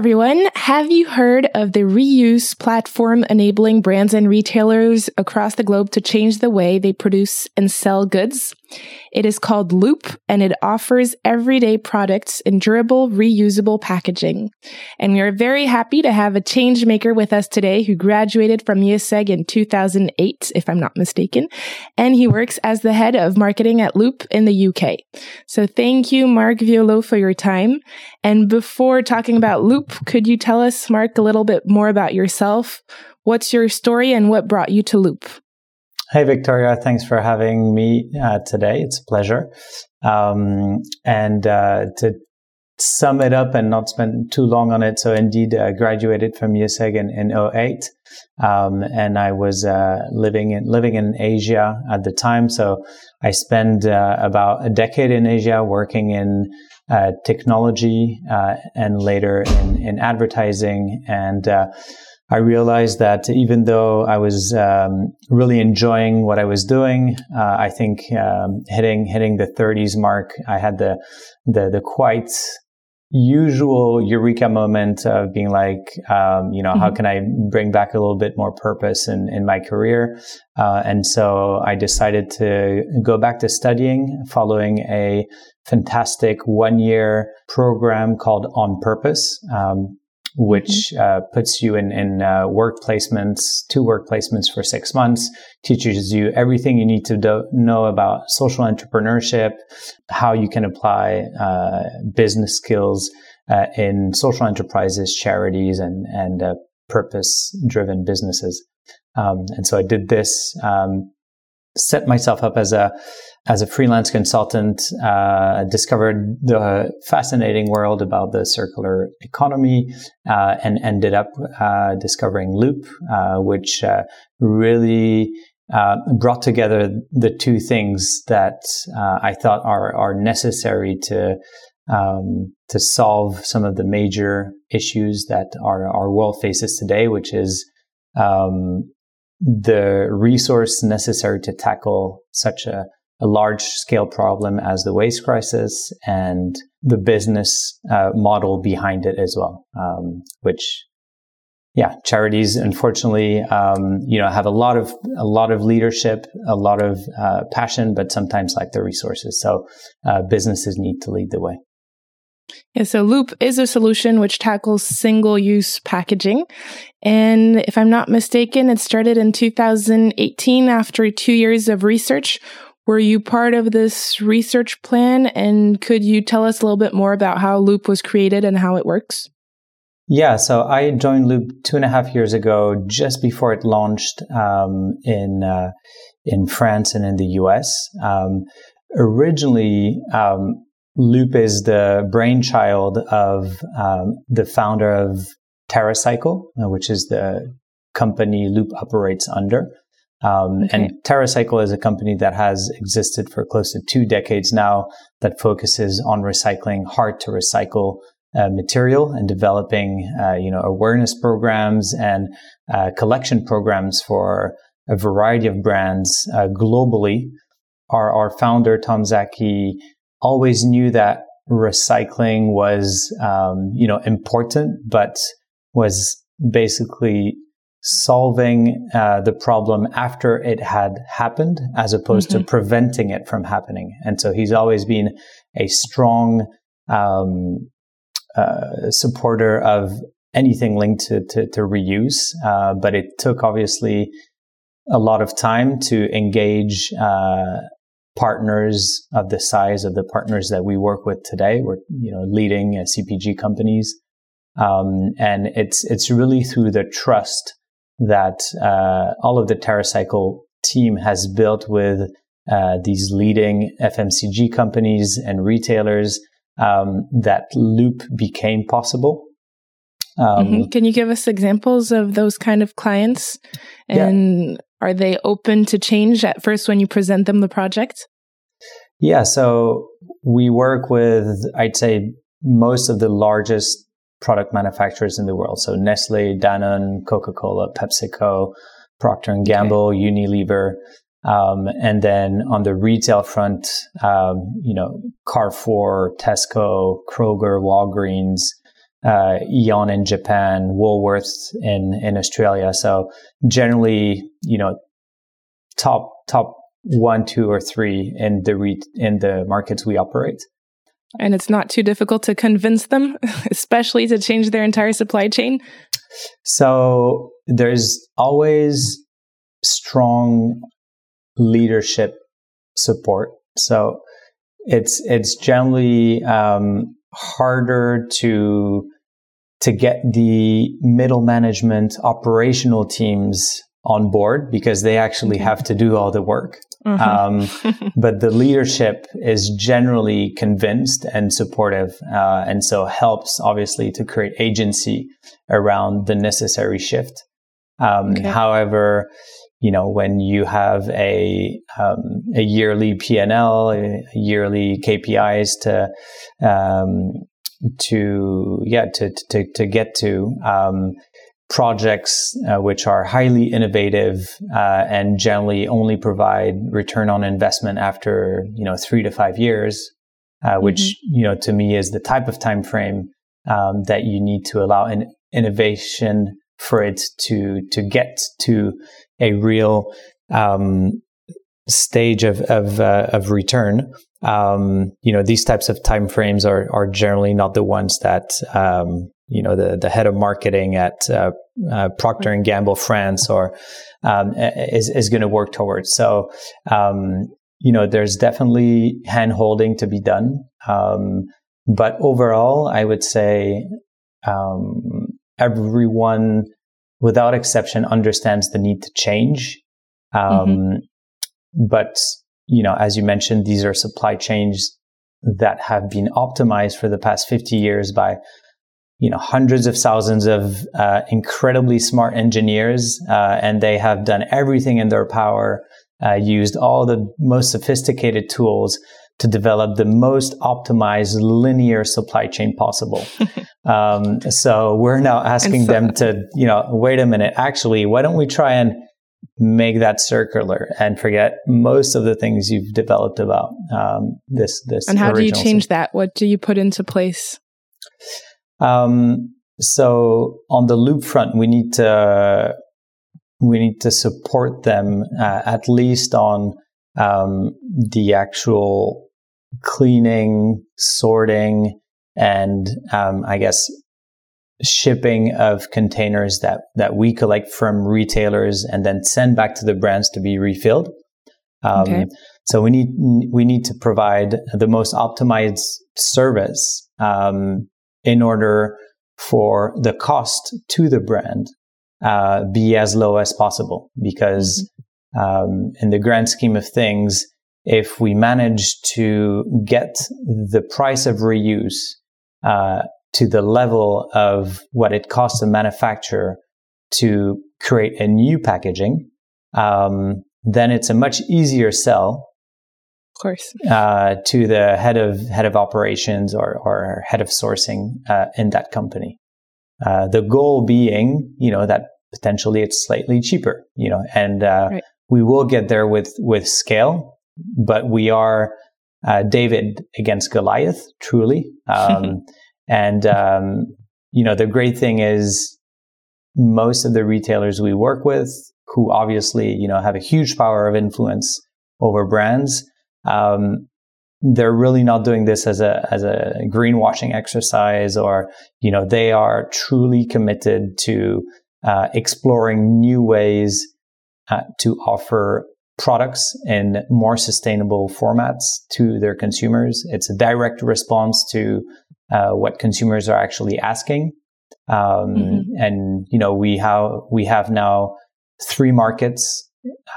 Everyone. Have you heard of the reuse platform enabling brands and retailers across the globe to change the way they produce and sell goods? It is called Loop and it offers everyday products in durable, reusable packaging. And we are very happy to have a change maker with us today who graduated from IÉSEG in 2008, if I'm not mistaken. And he works as the head of marketing at Loop in the UK. So thank you, Marc Violo, for your time. And before talking about Loop, could you tell us, Marc, a little bit more about yourself? What's your story and what brought you to Loop? Hey, Victoria. Thanks for having me uh, today. It's a pleasure. Um, and uh, to sum it up and not spend too long on it, so indeed, I uh, graduated from IÉSEG in, in 08. Um, and I was uh, living in living in Asia at the time. So I spent uh, about a decade in Asia working in uh, technology and later in, in advertising and I realized that even though I was um, really enjoying what I was doing, uh, I think um, hitting hitting the 30s mark, I had the the, the quite usual eureka moment of being like, um, you know, mm-hmm. how can I bring back a little bit more purpose in, in my career? Uh, and so I decided to go back to studying following a fantastic one year program called On Purpose. Um, which mm-hmm. uh, puts you in, in uh, work placements, two work placements for six months, teaches you everything you need to do- know about social entrepreneurship, how you can apply uh, business skills uh, in social enterprises, charities, and, and uh, purpose driven businesses. Um, and so I did this, um, set myself up as a as a freelance consultant, uh, discovered the fascinating world about the circular economy, uh, and ended up uh, discovering Loop, uh, which uh, really uh, brought together the two things that I thought are are necessary to um, to solve some of the major issues that our our world faces today, which is um, the resource necessary to tackle such a a large scale problem as the waste crisis and the business uh, model behind it as well, um, which yeah, charities unfortunately, um, you know, have a lot of a lot of leadership, a lot of uh, passion, but sometimes lack the resources. So uh, businesses need to lead the way. Yeah, so Loop is a solution which tackles single use packaging. And if I'm not mistaken, it started in 2018 after two years of research were you part of this research plan? And could you tell us a little bit more about how Loop was created and how it works? Yeah, so I joined Loop two and a half years ago, just before it launched um, in uh, in France and in the US. Um, originally, um, Loop is the brainchild of um, the founder of TerraCycle, uh, which is the company Loop operates under. Um, okay. And TerraCycle is a company that has existed for close to two decades now that focuses on recycling hard to recycle uh, material and developing, uh, you know, awareness programs and uh, collection programs for a variety of brands uh, globally. Our, our founder, Tom Szaky, always knew that recycling was, um, you know, important, but was basically solving uh, the problem after it had happened as opposed mm-hmm. to preventing it from happening. And so he's always been a strong um, uh, supporter of anything linked to, to, to reuse. Uh, but it took obviously a lot of time to engage uh, partners of the size of the partners that we work with today. We're you know leading uh, CPG companies. Um, and it's it's really through the trust that uh, all of the TerraCycle team has built with uh, these leading FMCG companies and retailers um, that Loop became possible. Um, mm-hmm. Can you give us examples of those kind of clients? And. Are they open to change at first when you present them the project? Yeah, so we work with, I'd say, most of the largest product manufacturers in the world. So Nestle, Danone, Coca-Cola, PepsiCo, Procter and Gamble, okay. Unilever. Um, and then on the retail front, um, you know, Carrefour, Tesco, Kroger, Walgreens, uh, Aeon in Japan, Woolworths in, in Australia. So generally, you know, top, top one, two, or three in the re- in the markets we operate. And it's not too difficult to convince them, especially to change their entire supply chain. So there's always strong leadership support. So it's it's generally um, harder to to get the middle management operational teams on board because they actually have to do all the work. Mm-hmm. Um, but the leadership is generally convinced and supportive, uh, and so helps obviously to create agency around the necessary shift. Um, okay. However, you know, when you have a um, a yearly P&L, yearly KPIs to um, to yeah to to to get to um, projects uh, which are highly innovative uh, and generally only provide return on investment after you know three to five years, uh, which mm-hmm. you know to me is the type of time frame um, that you need to allow an innovation for it to to get to a real um, stage of of, uh, of return. Um, you know, these types of timeframes are are generally not the ones that um, you know the the head of marketing at uh, uh, Procter and Gamble France or um, is is going to work towards. So um, you know, there's definitely hand holding to be done. Um, but overall, I would say um, everyone, without exception, understands the need to change. Um, mm-hmm. But you know, as you mentioned, these are supply chains that have been optimized for the past 50 years by you know hundreds of thousands of uh, incredibly smart engineers, uh, and they have done everything in their power, uh, used all the most sophisticated tools to develop the most optimized linear supply chain possible. um, so we're now asking so, them to, you know, wait a minute. Actually, why don't we try and make that circular and forget most of the things you've developed about um, this this. And how do you change system. that? What do you put into place? Um, so on the loop front, we need to we need to support them uh, at least on um, the actual cleaning, sorting, and um, I guess shipping of containers that that we collect from retailers and then send back to the brands to be refilled. Um, okay. So we need we need to provide the most optimized service um, in order for the cost to the brand uh, be as low as possible. Because mm-hmm. um, in the grand scheme of things, if we manage to get the price of reuse uh, to the level of what it costs a manufacturer to create a new packaging, um, then it's a much easier sell Of course. Uh, to the head of head of operations or, or head of sourcing uh, in that company. Uh, the goal being, you know, that potentially it's slightly cheaper, you know, and uh, right. we will get there with with scale, but we are uh, David against Goliath, truly. Um, and um, you know, the great thing is most of the retailers we work with, who obviously you know have a huge power of influence over brands, um, they're really not doing this as a as a greenwashing exercise, or you know, they are truly committed to uh, exploring new ways uh, to offer products in more sustainable formats to their consumers. It's a direct response to uh, what consumers are actually asking. Um, mm-hmm. And you know, we have we have now three markets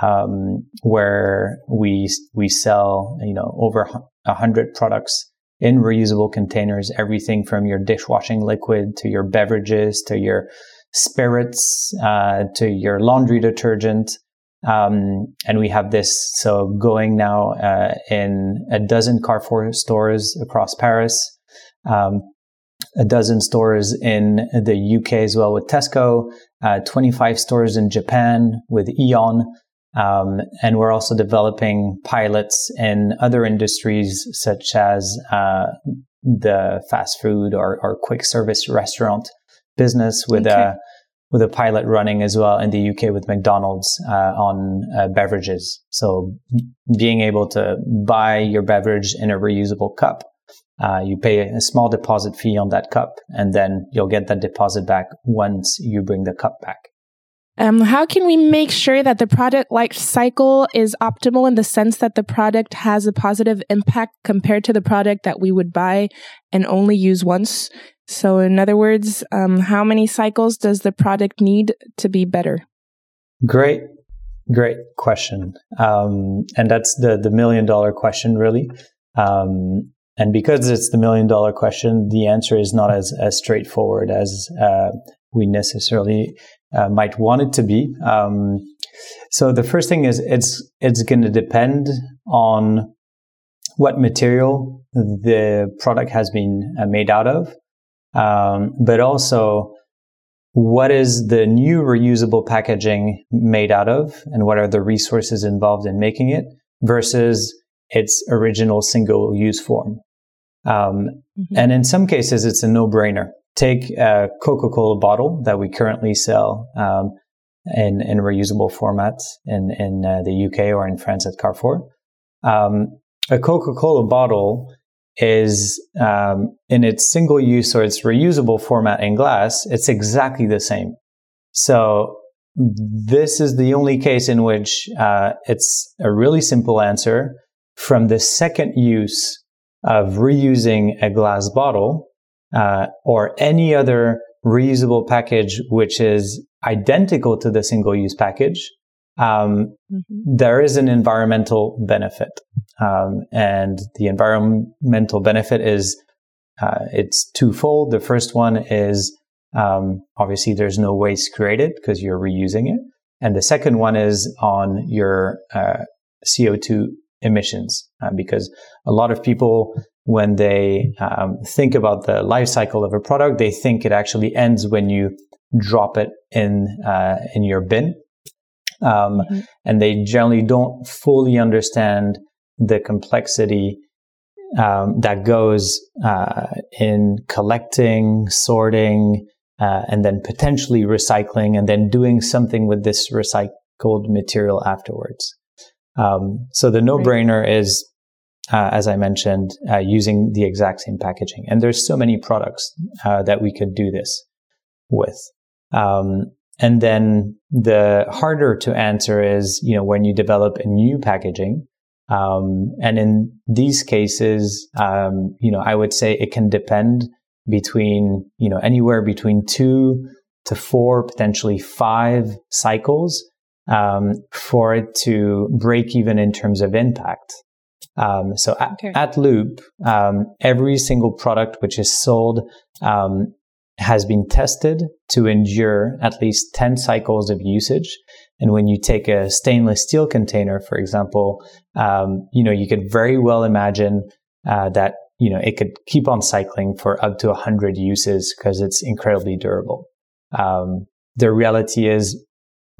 um, where we we sell you know over a hundred products in reusable containers, everything from your dishwashing liquid to your beverages to your spirits uh, to your laundry detergent. Um, and we have this so going now uh, in a dozen Carrefour stores across Paris, um, a dozen stores in the UK as well with Tesco, uh, 25 stores in Japan with Aeon. Um, and we're also developing pilots in other industries such as uh, the fast food or, or, quick service restaurant business with okay. a with a pilot running as well in the UK with McDonald's uh, on uh, beverages. So being able to buy your beverage in a reusable cup, uh, you pay a small deposit fee on that cup, and then you'll get that deposit back once you bring the cup back. Um, how can we make sure that the product life cycle is optimal in the sense that the product has a positive impact compared to the product that we would buy and only use once? So, in other words, um, how many cycles does the product need to be better? Great, great question. Um, and that's the, the million dollar question, really. Um, and because it's the million dollar question, the answer is not as, as straightforward as uh, we necessarily uh, might want it to be. Um, so the first thing is it's it's going to depend on what material the product has been uh, made out of, um, but also what is the new reusable packaging made out of, and what are the resources involved in making it versus its original single-use form. Um, mm-hmm. And in some cases, it's a no-brainer take a Coca-Cola bottle that we currently sell um, in, in reusable formats in, in uh, the UK or in France at Carrefour. Um, a Coca-Cola bottle is um, in its single use or its reusable format in glass, it's exactly the same. So this is the only case in which uh, it's a really simple answer. From the second use of reusing a glass bottle, uh, or any other reusable package which is identical to the single use package, um, mm-hmm. there is an environmental benefit. Um, and the environmental benefit is uh, it's twofold. The first one is um, obviously there's no waste created because you're reusing it. And the second one is on your uh, CO2 emissions, uh, because a lot of people when they um, think about the life cycle of a product, they think it actually ends when you drop it in uh, in your bin, um, mm-hmm. and they generally don't fully understand the complexity um, that goes uh, in collecting, sorting, uh, and then potentially recycling, and then doing something with this recycled material afterwards. Um, so the no-brainer right. is uh, as I mentioned, uh, using the exact same packaging. And there's so many products uh, that we could do this with. Um, and then the harder to answer is, you know, when you develop a new packaging. Um, and in these cases, um, you know, I would say it can depend between, you know, anywhere between two to four, potentially five cycles um, for it to break even in terms of impact. Um, so at, okay. at Loop, um, every single product which is sold um, has been tested to endure at least 10 cycles of usage. And when you take a stainless steel container, for example, um, you know, you could very well imagine uh, that, you know, it could keep on cycling for up to 100 uses because it's incredibly durable. Um, the reality is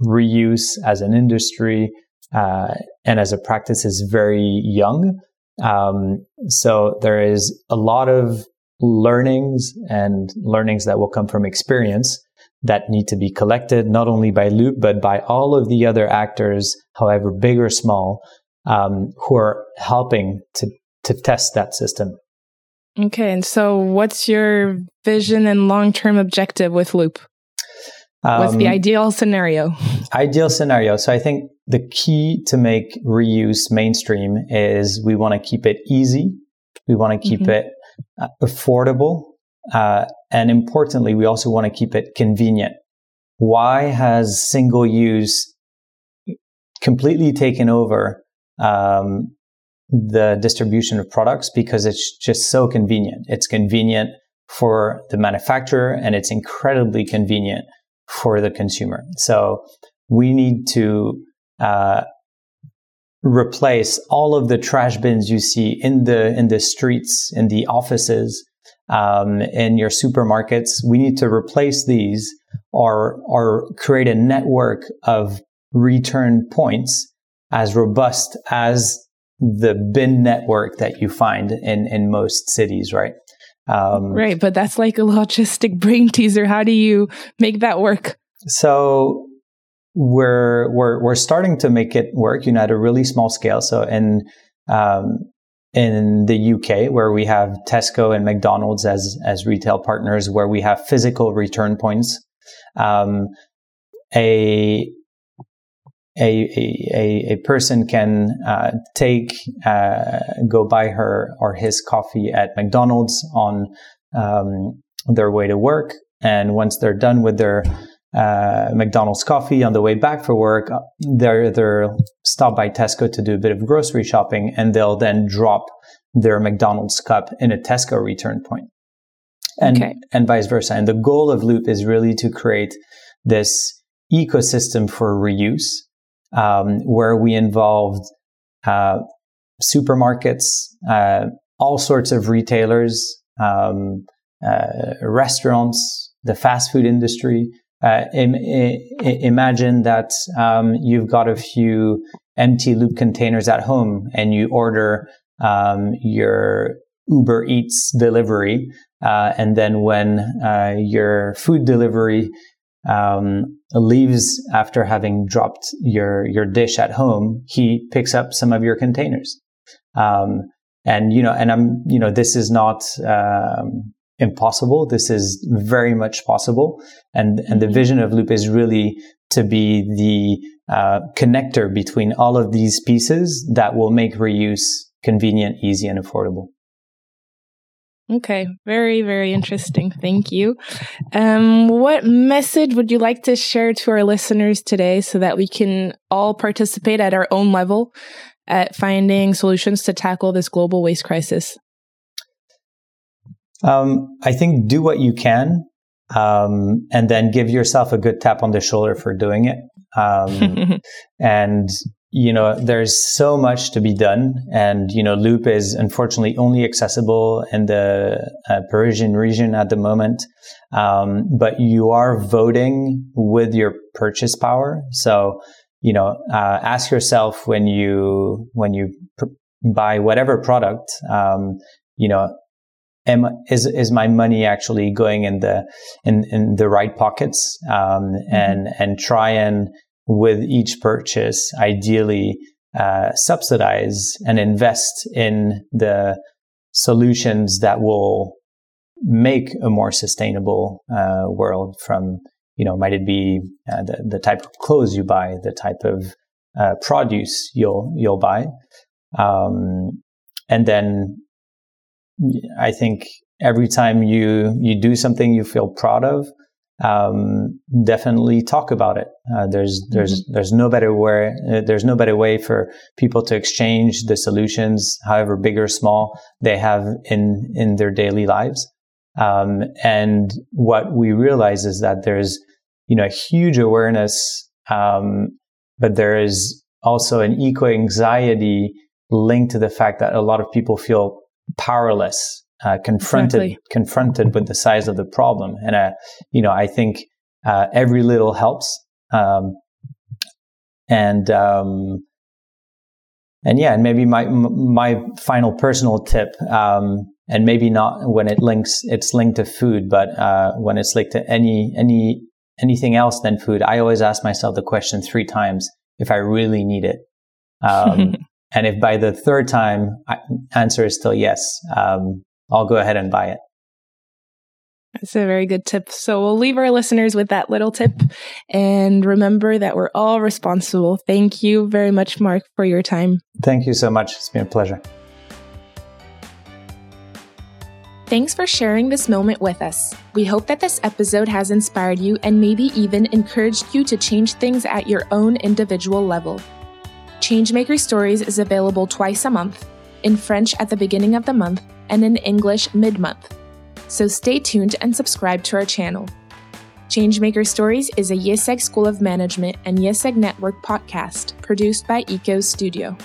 reuse as an industry uh, and as a practice is very young. Um, so there is a lot of learnings and learnings that will come from experience that need to be collected not only by Loop but by all of the other actors, however big or small, um, who are helping to to test that system. Okay, and so what's your vision and long term objective with Loop? What's the um, ideal scenario? Ideal scenario. So I think the key to make reuse mainstream is we want to keep it easy. We want to keep mm-hmm. it uh, affordable. Uh, and importantly, we also want to keep it convenient. Why has single use completely taken over um, the distribution of products because it's just so convenient. It's convenient for the manufacturer and it's incredibly convenient for the consumer. So we need to uh, replace all of the trash bins you see in the in the streets, in the offices, um, in your supermarkets. We need to replace these or or create a network of return points as robust as the bin network that you find in in most cities, right? Um, right, but that's like a logistic brain teaser. How do you make that work? So we're we're we're starting to make it work, you know, at a really small scale. So in um, in the UK, where we have Tesco and McDonald's as as retail partners, where we have physical return points, um, a a, a, a person can uh, take uh, go buy her or his coffee at McDonald's on um, their way to work, and once they're done with their uh, McDonald's coffee on the way back for work, uh, they're they're stop by Tesco to do a bit of grocery shopping, and they'll then drop their McDonald's cup in a Tesco return point, and okay. and vice versa. And the goal of Loop is really to create this ecosystem for reuse um, where we involved uh, supermarkets, uh, all sorts of retailers, um, uh, restaurants, the fast food industry. Uh, Im- I- imagine that um, you've got a few empty loop containers at home and you order um, your Uber Eats delivery. Uh, and then when uh, your food delivery um, leaves after having dropped your your dish at home, he picks up some of your containers. Um, and you know, and I'm you know, this is not um, impossible. This is very much possible. And and the mm-hmm. vision of Loop is really to be the uh, connector between all of these pieces that will make reuse convenient, easy, and affordable. Okay, very, very interesting. Thank you. Um, what message would you like to share to our listeners today so that we can all participate at our own level at finding solutions to tackle this global waste crisis? Um, I think do what you can um, and then give yourself a good tap on the shoulder for doing it. Um, and you know, there's so much to be done. And, you know, Loop is unfortunately only accessible in the uh, Parisian region at the moment. Um, but you are voting with your purchase power. So, you know, uh, ask yourself when you, when you pr- buy whatever product, um, you know, am, is, is my money actually going in the, in, in the right pockets? Um, mm-hmm. and, and try and, with each purchase, ideally uh, subsidize and invest in the solutions that will make a more sustainable uh, world from you know might it be uh, the, the type of clothes you buy the type of uh, produce you'll you'll buy. Um, and then i think every time you you do something you feel proud of um, definitely talk about it. Uh, there's there's mm-hmm. there's no better way uh, there's no better way for people to exchange the solutions, however big or small they have in in their daily lives. Um, and what we realize is that there's you know huge awareness, um, but there is also an eco anxiety linked to the fact that a lot of people feel powerless uh, confronted exactly. confronted with the size of the problem. And uh, you know, I think uh, every little helps. Um, and um, and yeah, and maybe my my final personal tip, um, and maybe not when it links it's linked to food, but uh, when it's linked to any any anything else than food, I always ask myself the question three times if I really need it. Um, and if by the third time I, answer is still yes, um, I'll go ahead and buy it. That's a very good tip. So we'll leave our listeners with that little tip and remember that we're all responsible. Thank you very much, Marc, for your time. Thank you so much. It's been a pleasure. Thanks for sharing this moment with us. We hope that this episode has inspired you and maybe even encouraged you to change things at your own individual level. Changemaker Stories is available twice a month in French at the beginning of the month, and in English mid month. So stay tuned and subscribe to our channel. Changemaker Stories is a IÉSEG School of Management and IÉSEG Network podcast produced by ECO Studio.